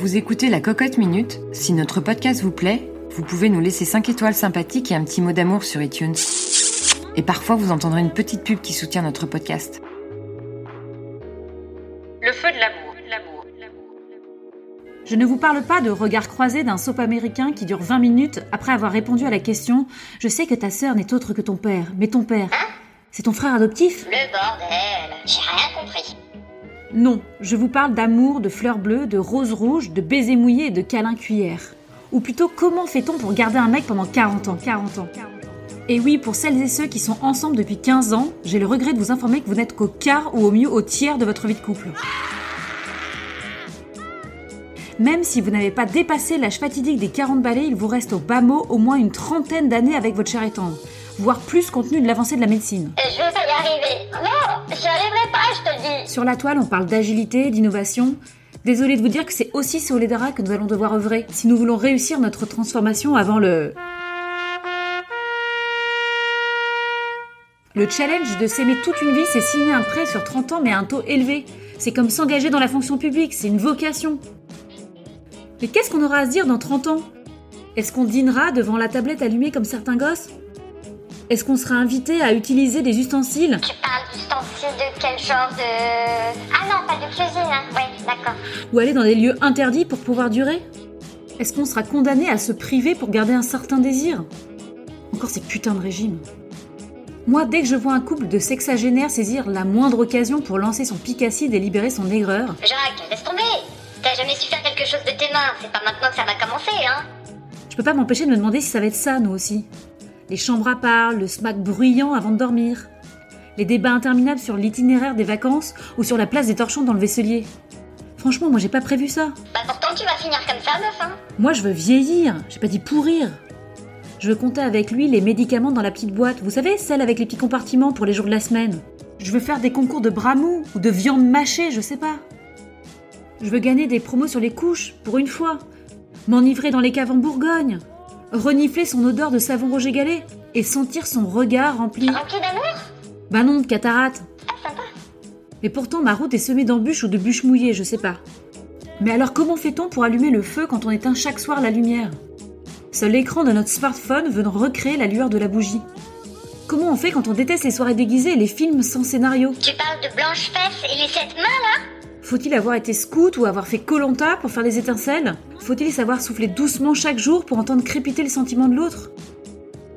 Vous écoutez la Cocotte Minute. Si notre podcast vous plaît, vous pouvez nous laisser 5 étoiles sympathiques et un petit mot d'amour sur iTunes. Et parfois, vous entendrez une petite pub qui soutient notre podcast. Le feu de l'amour. Je ne vous parle pas de regard croisé d'un soap américain qui dure 20 minutes après avoir répondu à la question Je sais que ta sœur n'est autre que ton père, mais ton père, c'est ton frère adoptif? Le bordel. J'ai rien compris. Non, je vous parle d'amour, de fleurs bleues, de roses rouges, de baisers mouillés et de câlins cuillères. Ou plutôt, comment fait-on pour garder un mec pendant 40 ans 40 ans. Et oui, pour celles et ceux qui sont ensemble depuis 15 ans, j'ai le regret de vous informer que vous n'êtes qu'au quart ou au mieux au tiers de votre vie de couple. Même si vous n'avez pas dépassé l'âge fatidique des 40 balais, il vous reste au bas mot au moins une trentaine d'années avec votre cher étendre, voire plus compte tenu de l'avancée de la médecine. Je vais y arriver. Non, j'y arriverai pas, je te dis. Sur la toile, on parle d'agilité, d'innovation. Désolé de vous dire que c'est aussi sur les draps que nous allons devoir œuvrer si nous voulons réussir notre transformation avant le... Le challenge de s'aimer toute une vie, c'est signer un prêt sur 30 ans mais à un taux élevé. C'est comme s'engager dans la fonction publique, c'est une vocation. Mais qu'est-ce qu'on aura à se dire dans 30 ans? Est-ce qu'on dînera devant la tablette allumée comme certains gosses? Est-ce qu'on sera invité à utiliser des ustensiles? Tu parles d'ustensiles de quel genre de... Ah non, pas de cuisine, hein. Ouais, d'accord. ou aller dans des lieux interdits pour pouvoir durer? Est-ce qu'on sera condamné à se priver pour garder un certain désir? Encore ces putains de régimes. Moi, dès que je vois un couple de sexagénaires saisir la moindre occasion pour lancer son pic acide et libérer son aigreur, Jacques, laisse tomber. T'as jamais su faire quelque chose de tes mains. C'est pas maintenant que ça va commencer, hein. je peux pas m'empêcher de me demander si ça va être ça, nous aussi. Les chambres à part, le smack bruyant avant de dormir. Les débats interminables sur l'itinéraire des vacances ou sur la place des torchons dans le vaisselier. Franchement, moi j'ai pas prévu ça. Bah pourtant, tu vas finir comme ça, meuf, hein. Moi je veux vieillir, j'ai pas dit pourrir. Je veux compter avec lui les médicaments dans la petite boîte, vous savez, celle avec les petits compartiments pour les jours de la semaine. Je veux faire des concours de bras mous ou de viande mâchée, je sais pas. Je veux gagner des promos sur les couches, pour une fois. M'enivrer dans les caves en Bourgogne. Renifler son odeur de savon Roger Gallet et sentir son regard rempli. Rempli d'amour? Bah non, de cataracte. Ah, sympa. Mais pourtant, ma route est semée d'embûches ou de bûches mouillées, je sais pas. Mais alors, comment fait-on pour allumer le feu quand on éteint chaque soir la lumière? Seul l'écran de notre smartphone veut recréer la lueur de la bougie. Comment on fait quand on déteste les soirées déguisées et les films sans scénario? Tu parles de blanche fesse et les sept mains, là? Faut-il avoir été scout ou avoir fait colanta pour faire des étincelles? Faut-il savoir souffler doucement chaque jour pour entendre crépiter le sentiment de l'autre?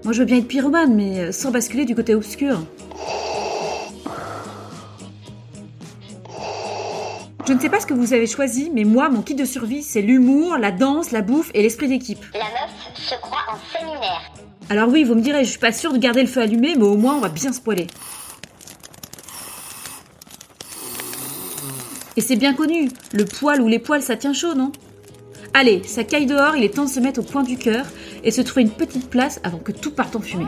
Moi je veux bien être pyromane, mais euh, sans basculer du côté obscur. Je ne sais pas ce que vous avez choisi, mais moi, mon kit de survie, c'est l'humour, la danse, la bouffe et l'esprit d'équipe. La meuf se croit en séminaire. Alors oui, vous me direz, je suis pas sûre de garder le feu allumé, mais au moins on va bien se poiler. Et c'est bien connu, le poil ou les poils ça tient chaud, non? Allez, ça caille dehors, il est temps de se mettre au point du cœur et se trouver une petite place avant que tout parte en fumée.